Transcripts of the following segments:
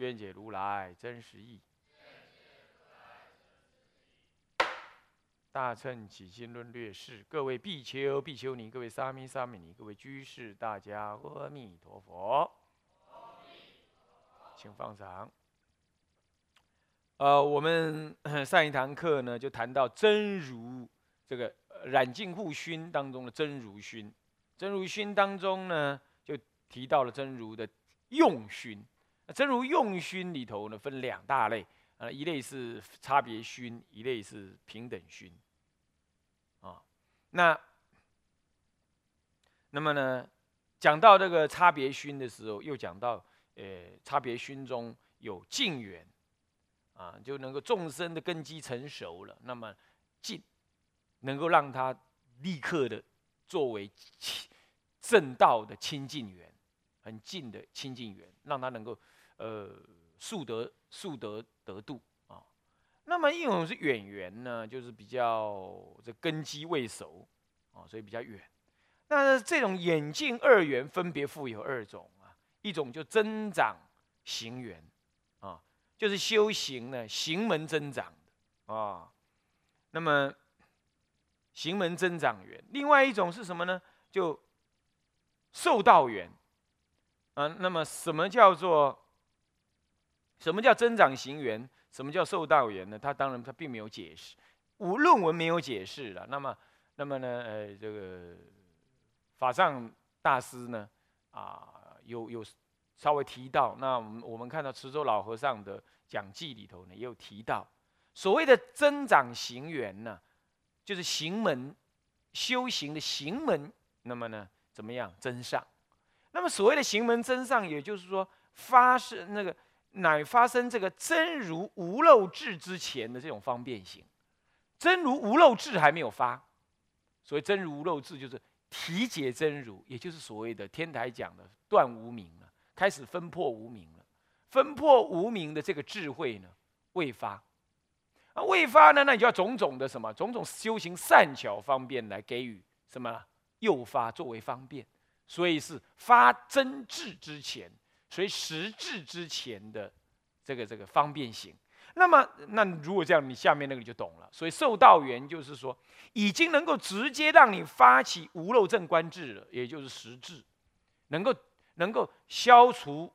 愿解如来真实义。大乘起心论略释，各位比丘、比丘尼，各位沙弥、沙弥尼，各位居士，大家阿弥陀佛，请放掌。呃，我们上一堂课呢，就谈到真如这个染净护熏当中的真如熏，真如熏当中呢，就提到了真如的用熏。真如用熏里头呢，分两大类。呃，一类是差别熏，一类是平等熏，啊，那那么呢，讲到这个差别熏的时候，又讲到，呃，差别熏中有净缘，啊，就能够众生的根基成熟了，那么净能够让他立刻的作为正道的清净缘，很近的清净缘，让他能够，呃。速得速得得度啊，那么一种是远缘呢，就是比较这根基未熟啊，所以比较远。那这种眼镜二缘分别富有二种啊，一种就增长行缘啊，就是修行呢行门增长的啊。那么行门增长缘，另外一种是什么呢？就受道缘啊。那么什么叫做？什么叫增长行缘？什么叫受道缘呢？他当然他并没有解释，无论文没有解释了。那么，那么呢？呃，这个法上大师呢，啊，有有稍微提到。那我们我们看到池州老和尚的讲记里头呢，也有提到，所谓的增长行缘呢，就是行门修行的行门。那么呢，怎么样增上？那么所谓的行门增上，也就是说发生那个。乃发生这个真如无漏智之前的这种方便行，真如无漏智还没有发，所以真如无漏智就是体解真如，也就是所谓的天台讲的断无明了，开始分破无明了，分破无明的这个智慧呢未发，啊未发呢，那你就要种种的什么种种修行善巧方便来给予什么诱发作为方便，所以是发真智之前。所以实质之前的这个这个方便性，那么那如果这样，你下面那个就懂了。所以受道缘就是说，已经能够直接让你发起无漏正观智了，也就是实质，能够能够消除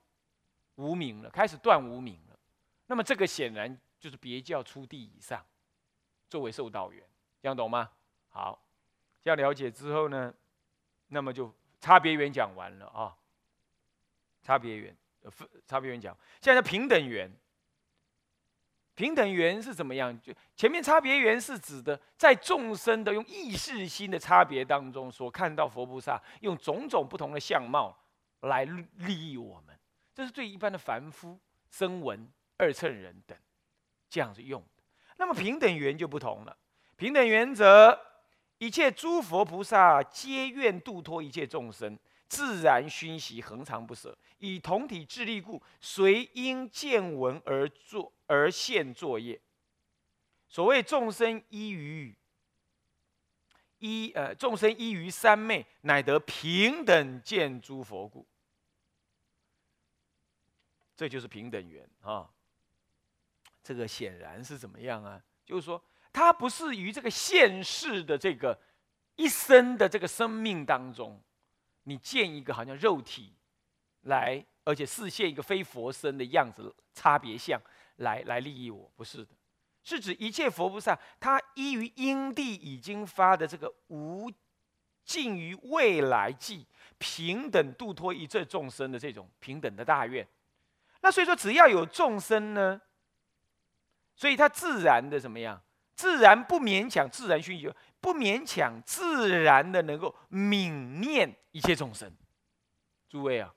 无名了，开始断无名了。那么这个显然就是别教出地以上，作为受道缘，这样懂吗？好，这样了解之后呢，那么就差别缘讲完了啊。差别缘，分差别缘讲，现在叫平等缘。平等缘是怎么样？就前面差别缘是指的，在众生的用意识心的差别当中，所看到佛菩萨用种种不同的相貌来利益我们，这是对一般的凡夫、声闻、二乘人等这样子用的。那么平等缘就不同了，平等原则，一切诸佛菩萨皆愿度脱一切众生。自然熏习，恒常不舍，以同体智力故，随因见闻而作而现作业。所谓众生依于依呃，众生依于三昧，乃得平等见诸佛故。这就是平等缘啊。这个显然是怎么样啊？就是说，他不是于这个现世的这个一生的这个生命当中。你见一个好像肉体来，而且视现一个非佛身的样子差别相来来利益我，不是的，是指一切佛菩萨他依于因地已经发的这个无尽于未来际平等度脱一切众生的这种平等的大愿。那所以说，只要有众生呢，所以他自然的怎么样？自然不勉强，自然熏习。不勉强，自然的能够泯念一切众生。诸位啊，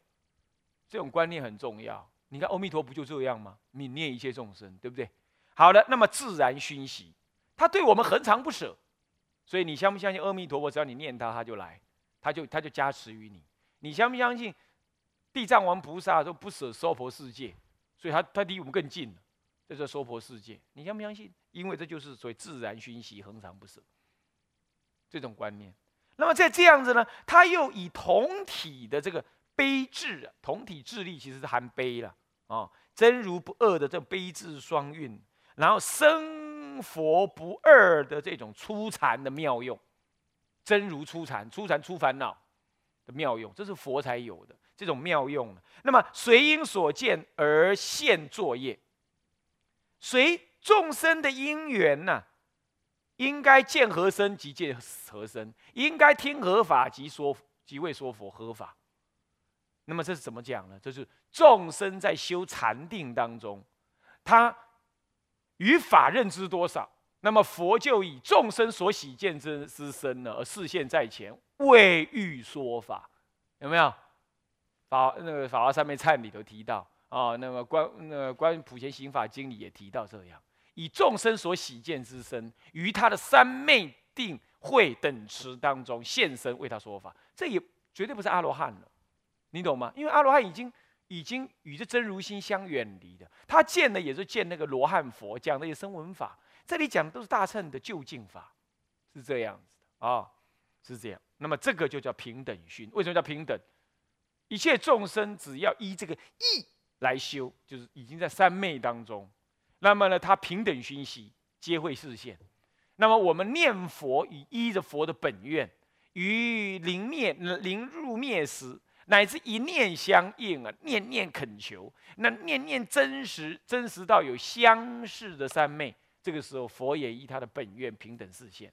这种观念很重要。你看阿弥陀不就这样吗？泯念一切众生，对不对？好的，那么自然熏习，他对我们恒常不舍，所以你相不相信阿弥陀佛？只要你念他，他就来，他就他就加持于你。你相不相信地藏王菩萨都不舍娑婆世界，所以他他离我们更近了，这是娑婆世界。你相不相信？因为这就是所谓自然熏习，恒常不舍这种观念。那么在这样子呢，他又以同体的这个。悲智，同体智力其实是含悲了啊，真如不二的这悲智双运，然后生佛不二的这种出禅的妙用，真如出禅，出禅出烦恼的妙用，这是佛才有的这种妙用。那么随因所见而现作业，随众生的因缘呢，应该见何身即见何身，应该听何法即说即为说佛何法。那么这是怎么讲呢？这是众生在修禅定当中，他与法认知多少，那么佛就以众生所喜见之之身呢，而示现在前，为欲说法，有没有？法那个《法华三昧忏》里头提到啊，那么关那个关于《普贤行法经》里也提到这样，以众生所喜见之身，于他的三昧定慧等持当中现身为他说法，这也绝对不是阿罗汉了。你懂吗？因为阿罗汉已经已经与这真如心相远离的，他见的也是见那个罗汉佛讲的也是声闻法，这里讲的都是大乘的究竟法，是这样子的啊，是这样。那么这个就叫平等熏。为什么叫平等？一切众生只要依这个意来修，就是已经在三昧当中，那么呢，他平等熏习皆会实现。那么我们念佛以依着佛的本愿，于临灭临入灭时。乃至一念相应啊，念念恳求，那念念真实，真实到有相似的三昧，这个时候佛也依他的本愿平等视现。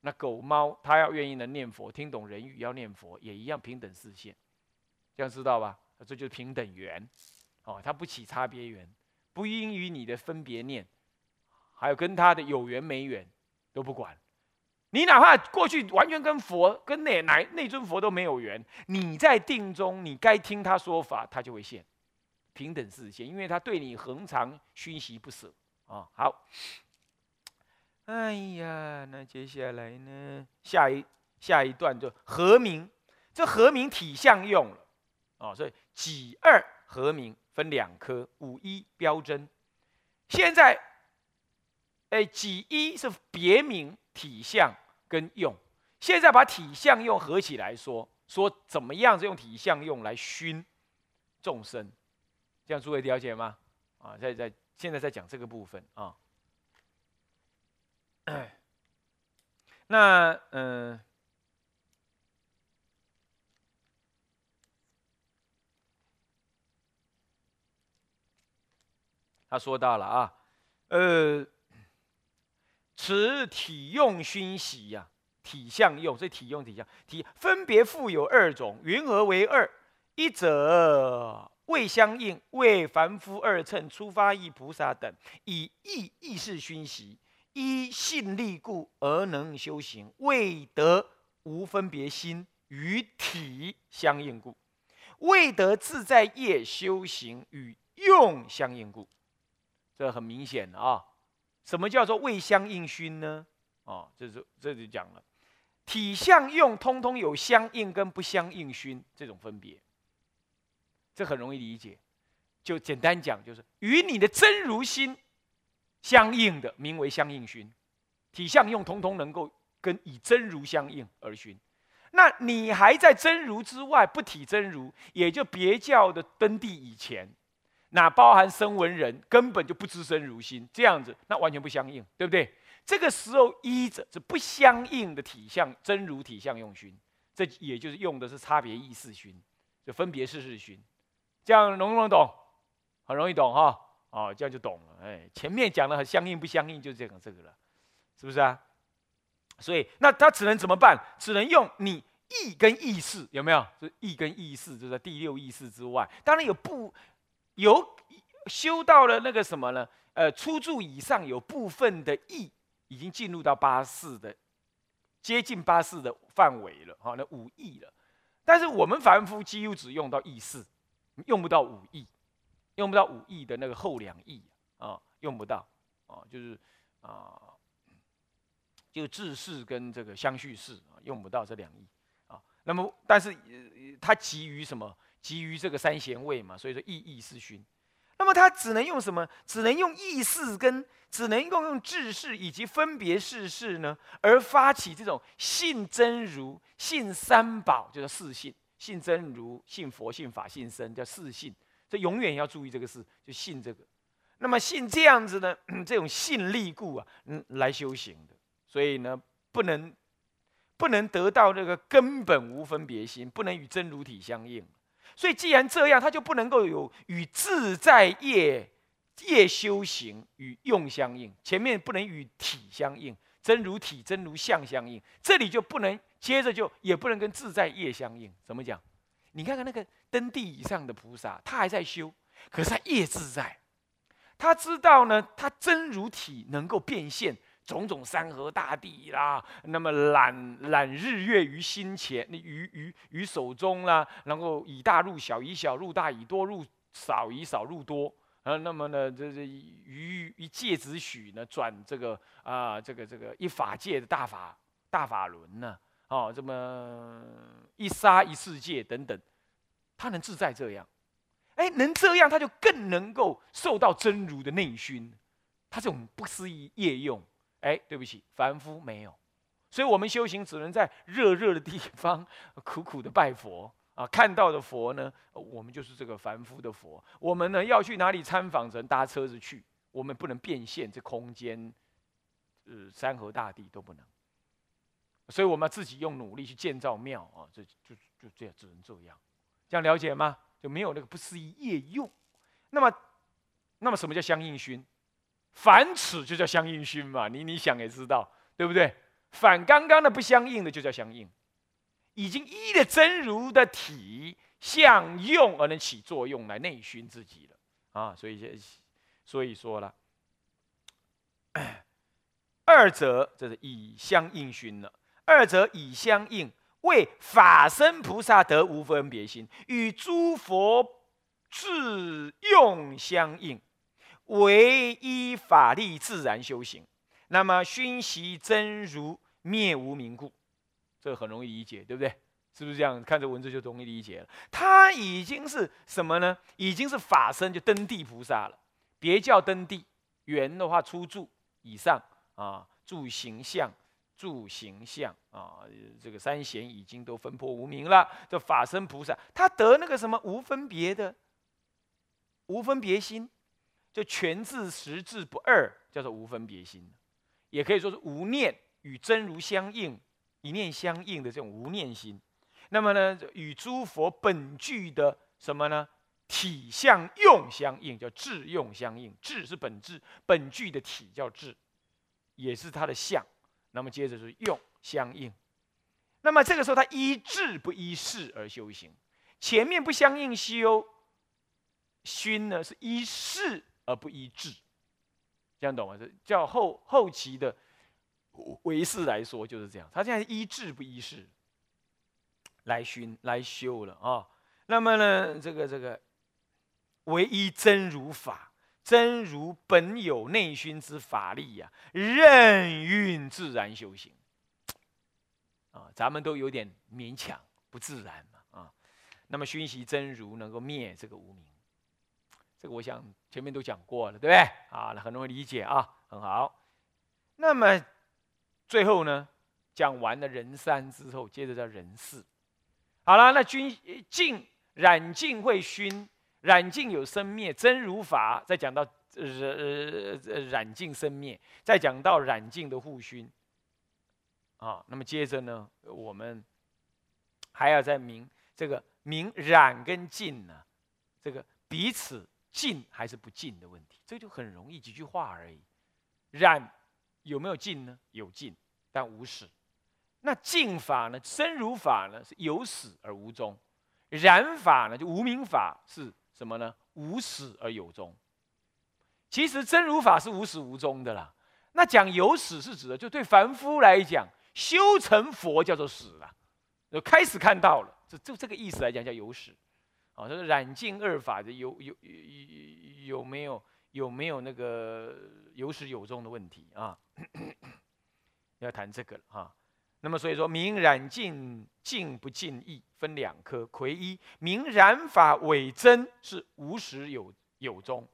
那狗猫它要愿意能念佛，听懂人语要念佛，也一样平等视现，这样知道吧？这就是平等缘，哦，它不起差别缘，不因于你的分别念，还有跟他的有缘没缘都不管。你哪怕过去完全跟佛、跟那哪那尊佛都没有缘，你在定中，你该听他说法，他就会现，平等视现，因为他对你恒常熏习不舍啊。好，哎呀，那接下来呢？下一下一段就和名，这和名体相用了啊，所以己二和名分两科，五一标针。现在，哎，几一是别名体相。跟用，现在把体相用合起来说，说怎么样子用体相用来熏众生，这样诸位了解吗？啊，在在现在在讲这个部分啊。那嗯，他说到了啊，呃。此体用熏习呀，体相用，所以体用体相体分别复有二种，云何为二？一者未相应，为凡夫二乘出发意菩萨等，以意意识熏习，依信力故而能修行，未得无分别心与体相应故，未得自在业修行与用相应故，这很明显的啊。什么叫做未相应熏呢？哦，这是这就讲了，体相用通通有相应跟不相应熏这种分别，这很容易理解。就简单讲，就是与你的真如心相应的，名为相应熏；体相用通通能够跟以真如相应而熏。那你还在真如之外不体真如，也就别教的登地以前。那包含声闻人根本就不知身如心，这样子那完全不相应，对不对？这个时候依着是不相应的体相真如体相用熏，这也就是用的是差别意识熏，就分别事事熏，这样容不能懂？很容易懂哈，哦，这样就懂了。哎，前面讲的很相应不相应，就是这个这个了，是不是啊？所以那他只能怎么办？只能用你意跟意识有没有？就意跟意识就在第六意识之外，当然有不。有修到了那个什么呢？呃，初住以上有部分的意已经进入到八四的接近八四的范围了，哈，那五意了。但是我们凡夫几乎只用到意四，用不到五义，用不到五义的那个后两义啊，用不到啊，就是啊，就自事跟这个相续事啊，用不到这两义啊。那么，但是它基于什么？基于这个三贤位嘛，所以说意义是熏。那么他只能用什么？只能用意识跟，只能够用智识以及分别世事呢，而发起这种信真如、信三宝，就是四信：信真如、信佛、信法、信僧，叫四信。这永远要注意这个事，就信这个。那么信这样子呢，这种信力故啊，嗯，来修行的。所以呢，不能不能得到这个根本无分别心，不能与真如体相应。所以，既然这样，他就不能够有与自在业业修行与用相应。前面不能与体相应，真如体、真如相相应。这里就不能接着就也不能跟自在业相应。怎么讲？你看看那个登地以上的菩萨，他还在修，可是他业自在。他知道呢，他真如体能够变现。种种山河大地啦，那么揽揽日月于心前，于于于手中啦，然后以大入小，以小入大，以多入少，以少入多。啊，那么呢，这这于一界子许呢，转这个啊，这个这个一法界的大法大法轮呢，哦，这么一沙一世界等等，他能自在这样，哎，能这样，他就更能够受到真如的内熏，他这种不思议业用。哎，对不起，凡夫没有，所以我们修行只能在热热的地方苦苦的拜佛啊，看到的佛呢，我们就是这个凡夫的佛。我们呢要去哪里参访，只能搭车子去，我们不能变现这空间，呃，山河大地都不能。所以我们自己用努力去建造庙啊，这就就这样，只能这样，这样了解吗？就没有那个不思议业用。那么，那么什么叫相应熏？反此就叫相应熏嘛，你你想也知道，对不对？反刚刚的不相应的就叫相应，已经依的真如的体相用而能起作用来内熏自己了啊！所以，所以说了，二者这是以相应熏了，二者以相应为法身菩萨得无分别心，与诸佛自用相应。唯依法力自然修行，那么熏习真如灭无明故，这很容易理解，对不对？是不是这样？看这文字就容易理解了。他已经是什么呢？已经是法身，就登地菩萨了。别叫登地，圆的话出住以上啊，住形象，住形象啊，这个三贤已经都分破无明了。这法身菩萨，他得那个什么无分别的无分别心。就全智实质不二，叫做无分别心，也可以说是无念与真如相应，一念相应的这种无念心。那么呢，与诸佛本具的什么呢？体相用相应，叫智用相应。智是本质，本具的体叫智，也是它的相。那么接着是用相应。那么这个时候，他依智不依事而修行。前面不相应修，熏呢是依事。而不依智，这样懂吗？这叫后后期的唯识来说就是这样。他现在依智不依事来熏来修了啊。那么呢，这个这个唯一真如法，真如本有内熏之法力呀，任运自然修行啊。咱们都有点勉强不自然嘛啊。那么熏习真如能够灭这个无名。这个我想前面都讲过了，对不对？啊，那很容易理解啊，很好。那么最后呢，讲完了人三之后，接着叫人四。好了，那君净染净会熏，染净有生灭，真如法。再讲到呃呃染净生灭，再讲到染净的互熏。啊，那么接着呢，我们还要再明这个明染跟净呢，这个彼此。进还是不进的问题，这就很容易几句话而已。染有没有进呢？有进，但无始。那净法呢？真如法呢？是有始而无终。染法呢？就无明法是什么呢？无始而有终。其实真如法是无始无终的啦。那讲有始是指的，就对凡夫来讲，修成佛叫做始了，就开始看到了。就就这个意思来讲叫有始。啊，这个染净二法的有有有有没有有没有那个有始有终的问题啊？要谈这个了哈。那么所以说明染净净不净义分两科，魁一明染法伪真是无始有有终。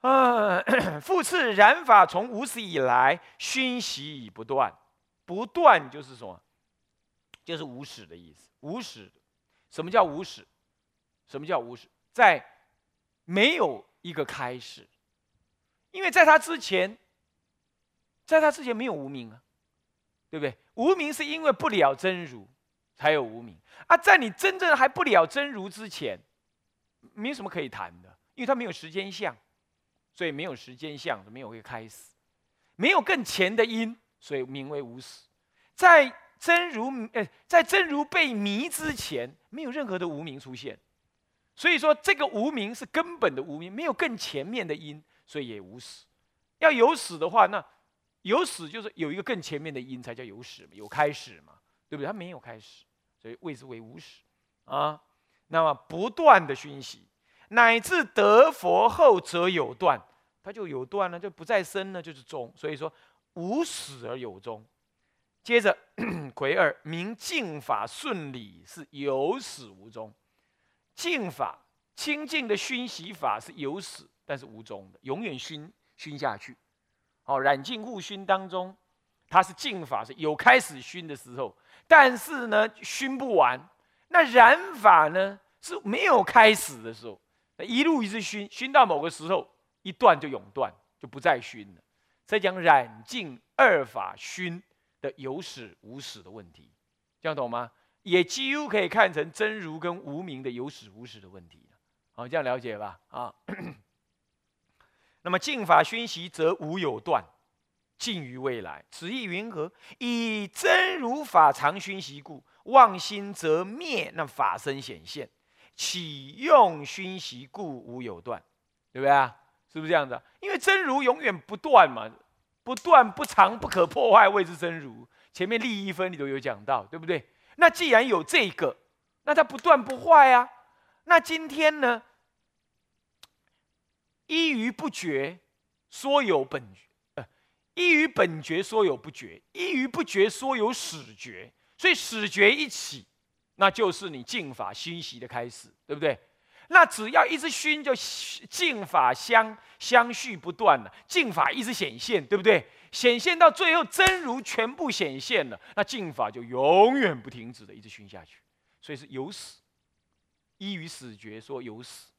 啊，复次染法从无始以来熏习已不断，不断就是什么？就是无始的意思。无始，什么叫无始？什么叫无始？在没有一个开始，因为在他之前，在他之前没有无名啊，对不对？无名是因为不了真如才有无名啊，在你真正还不了真如之前，没什么可以谈的，因为它没有时间相，所以没有时间相，没有一个开始，没有更前的因，所以名为无始。在真如呃，在真如被迷之前，没有任何的无名出现。所以说，这个无名是根本的无名，没有更前面的因，所以也无始。要有始的话，那有始就是有一个更前面的因，才叫有始嘛，有开始嘛，对不对？它没有开始，所以谓之为无始啊。那么不断的熏习，乃至得佛后则有断，它就有断了，就不再生了，就是终。所以说无始而有终。接着 癸二明净法顺理是有始无终。净法清净的熏习法是有始，但是无终的，永远熏熏下去。哦，染净护熏当中，它是净法是有开始熏的时候，但是呢熏不完。那染法呢是没有开始的时候，一路一直熏，熏到某个时候一断就永断，就不再熏了。在讲染净二法熏的有始无始的问题，这样懂吗？也几乎可以看成真如跟无名的有始无始的问题好，这样了解吧？啊，那么净法熏习则无有断，尽于未来。此意云何？以真如法常熏习故，妄心则灭，那法身显现，启用熏习故无有断，对不对啊？是不是这样子？因为真如永远不断嘛，不断不长不可破坏谓之真如。前面利益分里头有讲到，对不对？那既然有这个，那它不断不坏啊。那今天呢？一于不绝，说有本呃，一于本觉说有不绝，一于不绝说有始觉。所以始觉一起，那就是你净法熏习的开始，对不对？那只要一直熏，就净法相相续不断了，净法一直显现，对不对？显现到最后，真如全部显现了，那净法就永远不停止的一直熏下去，所以是有死，依于死觉说有死，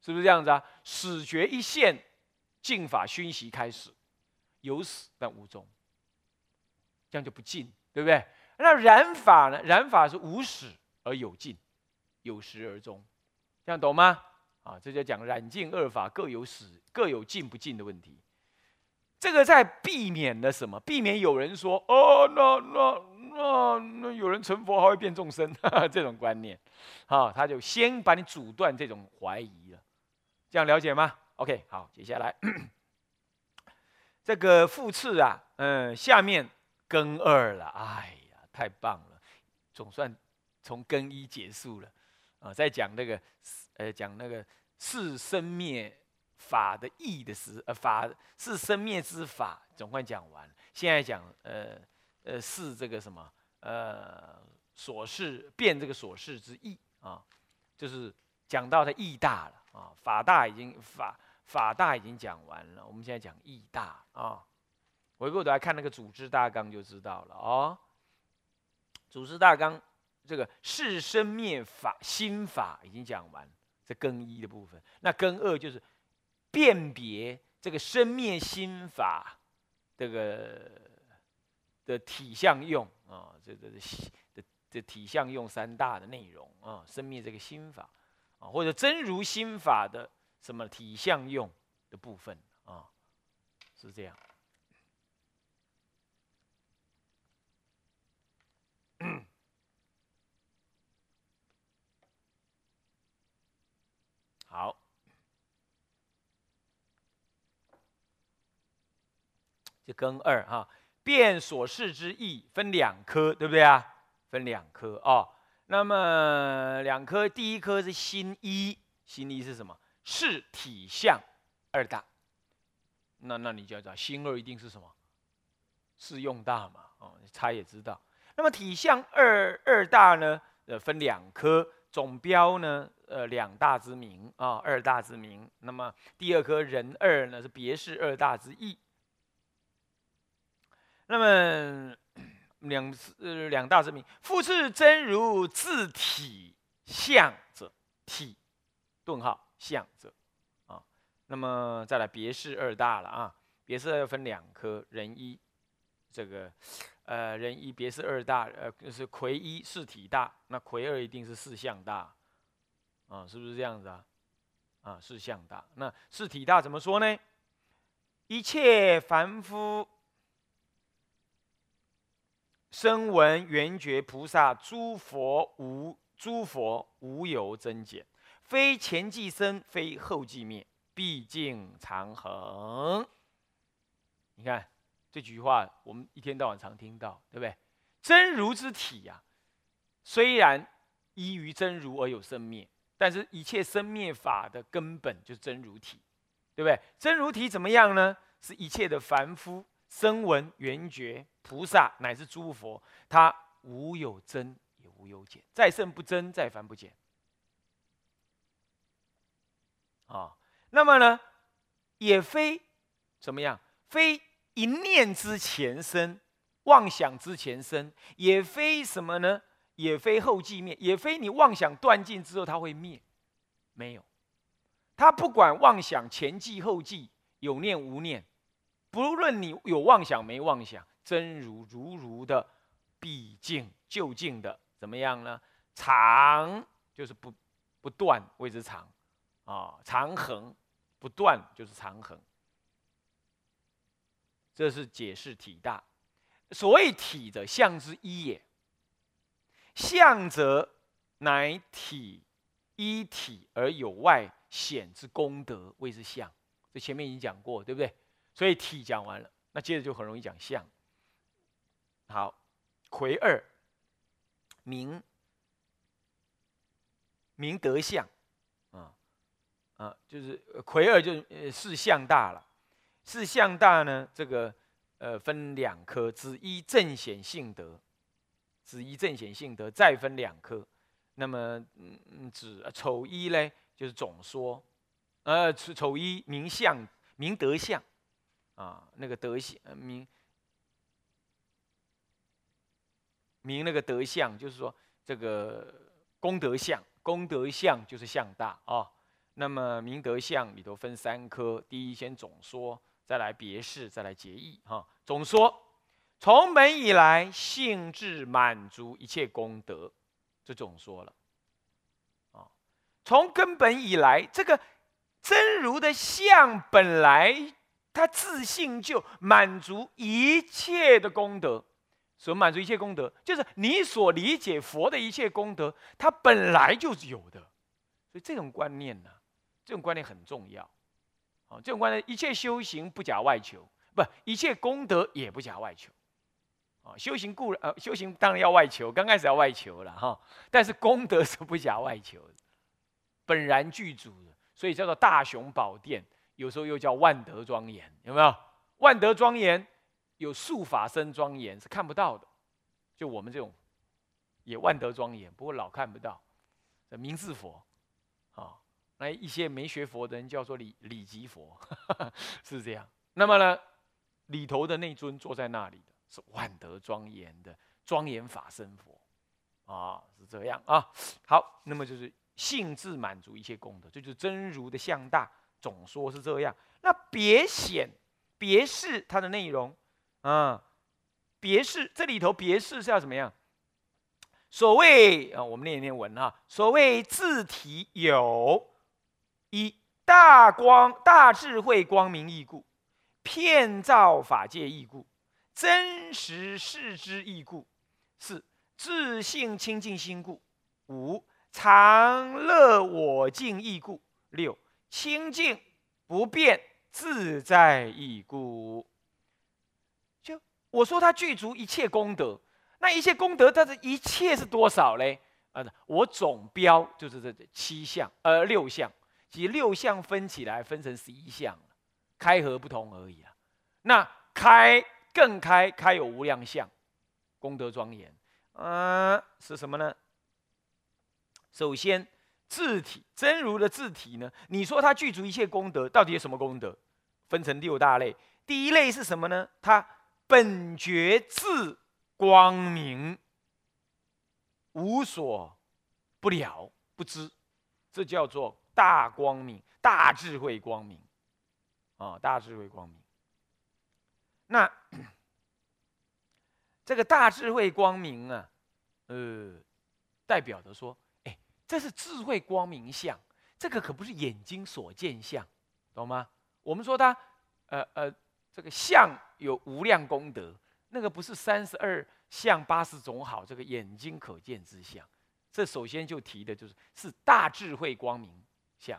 是不是这样子啊？死觉一现，净法熏习开始，有死但无终，这样就不尽，对不对？那染法呢？染法是无始而有尽，有始而终，这样懂吗？啊，这就讲染净二法各有始，各有尽不尽的问题。这个在避免了什么？避免有人说：“哦，那那那那有人成佛还会变众生？” 这种观念，啊，他就先把你阻断这种怀疑了。这样了解吗？OK，好，接下来 这个复次啊，嗯，下面根二了。哎呀，太棒了，总算从根一结束了啊。再讲那个，呃，讲那个四生灭。法的义的时，呃，法是生灭之法，总算讲完。现在讲，呃，呃，是这个什么，呃，所事变这个所事之义啊，就是讲到它义大了啊。法大已经法法大已经讲完了，我们现在讲义大啊。回过头来看那个组织大纲就知道了哦。组织大纲这个是生灭法心法已经讲完，这更一的部分，那更二就是。辨别这个生灭心法，这个的体相用啊，这个的的体相用三大的内容啊，生灭这个心法啊，或者真如心法的什么体相用的部分啊，是这样。好。就根二哈，变所事之意分两科，对不对啊？分两科啊。那么两科，第一科是心一，心一是什么？是体相二大。那那你就要知道，心二一定是什么？是用大嘛？哦，他也知道。那么体相二二大呢？呃，分两科，总标呢，呃，两大之名啊，二大之名。那么第二科人二呢，是别是二大之意。那么两呃两大之名，复次真如自体相者，体顿号相者啊。那么再来别是二大了啊，别是要分两科，人一这个。呃，人一别是二大，呃，就是魁一是体大，那魁二一定是四象大，啊，是不是这样子啊？啊，四象大，那是体大怎么说呢？一切凡夫声闻缘觉菩萨诸佛无诸佛无有增减，非前即生，非后即灭，毕竟常恒。你看。这几句话我们一天到晚常听到，对不对？真如之体呀，虽然依于真如而有生灭，但是一切生灭法的根本就是真如体，对不对？真如体怎么样呢？是一切的凡夫、声闻、缘觉、菩萨乃至诸佛，他无有增也无有减，再胜不增，再凡不减。啊，那么呢，也非怎么样，非。一念之前生，妄想之前生，也非什么呢？也非后继灭，也非你妄想断尽之后它会灭，没有。他不管妄想前继后继，有念无念，不论你有妄想没妄想，真如如如的毕竟就竟的怎么样呢？常就是不不断谓之常啊，长恒不断就是长恒。这是解释体大，所谓体者，相之一也。相者，乃体一体而有外显之功德，谓之相。这前面已经讲过，对不对？所以体讲完了，那接着就很容易讲相。好，魁二，明明德相，啊啊，就是魁二就呃是相大了。四相大呢？这个呃分两科，子一正显性德，子一正显性德再分两科。那么嗯嗯，子丑一呢，就是总说，呃丑丑一明相明德相啊，那个德相明明那个德相，就是说这个功德相，功德相就是相大啊。那么明德相里头分三科，第一先总说。再来别事，再来结义，哈。总说，从本以来，性质满足一切功德，这总说了。啊，从根本以来，这个真如的相本来，它自性就满足一切的功德。所满足一切功德，就是你所理解佛的一切功德，它本来就是有的。所以这种观念呢，这种观念很重要。啊，这种观念，一切修行不假外求，不，一切功德也不假外求。啊，修行固然，呃，修行当然要外求，刚开始要外求了哈，但是功德是不假外求的，本然具足的，所以叫做大雄宝殿，有时候又叫万德庄严，有没有？万德庄严有术法身庄严是看不到的，就我们这种也万德庄严，不过老看不到，名字佛，啊。那一些没学佛的人叫做理理吉佛，是这样。那么呢，里头的那尊坐在那里的是万德庄严的庄严法身佛，啊，是这样啊。好，那么就是性质满足一切功德，这就是真如的相大。总说是这样。那别显别示它的内容啊，别是这里头别是是要怎么样？所谓啊，我们念一念文哈，所谓自体有。一大光大智慧光明义故，遍照法界义故，真实世之义故，四自性清净心故，五常乐我净义故，六清净不变自在义故。我说他具足一切功德，那一切功德，它的一切是多少嘞？啊，我总标就是这七项，呃，六项，即六项分起来分成十一项开合不同而已啊。那开更开，开有无量相，功德庄严，嗯，是什么呢？首先，字体真如的字体呢？你说它具足一切功德，到底有什么功德？分成六大类。第一类是什么呢？它本觉自光明。无所不了不知，这叫做大光明、大智慧光明啊！大智慧光明。那这个大智慧光明啊，呃，代表着说，哎，这是智慧光明相，这个可不是眼睛所见相，懂吗？我们说它，呃呃，这个相有无量功德，那个不是三十二。相八十种好，这个眼睛可见之相，这首先就提的就是是大智慧光明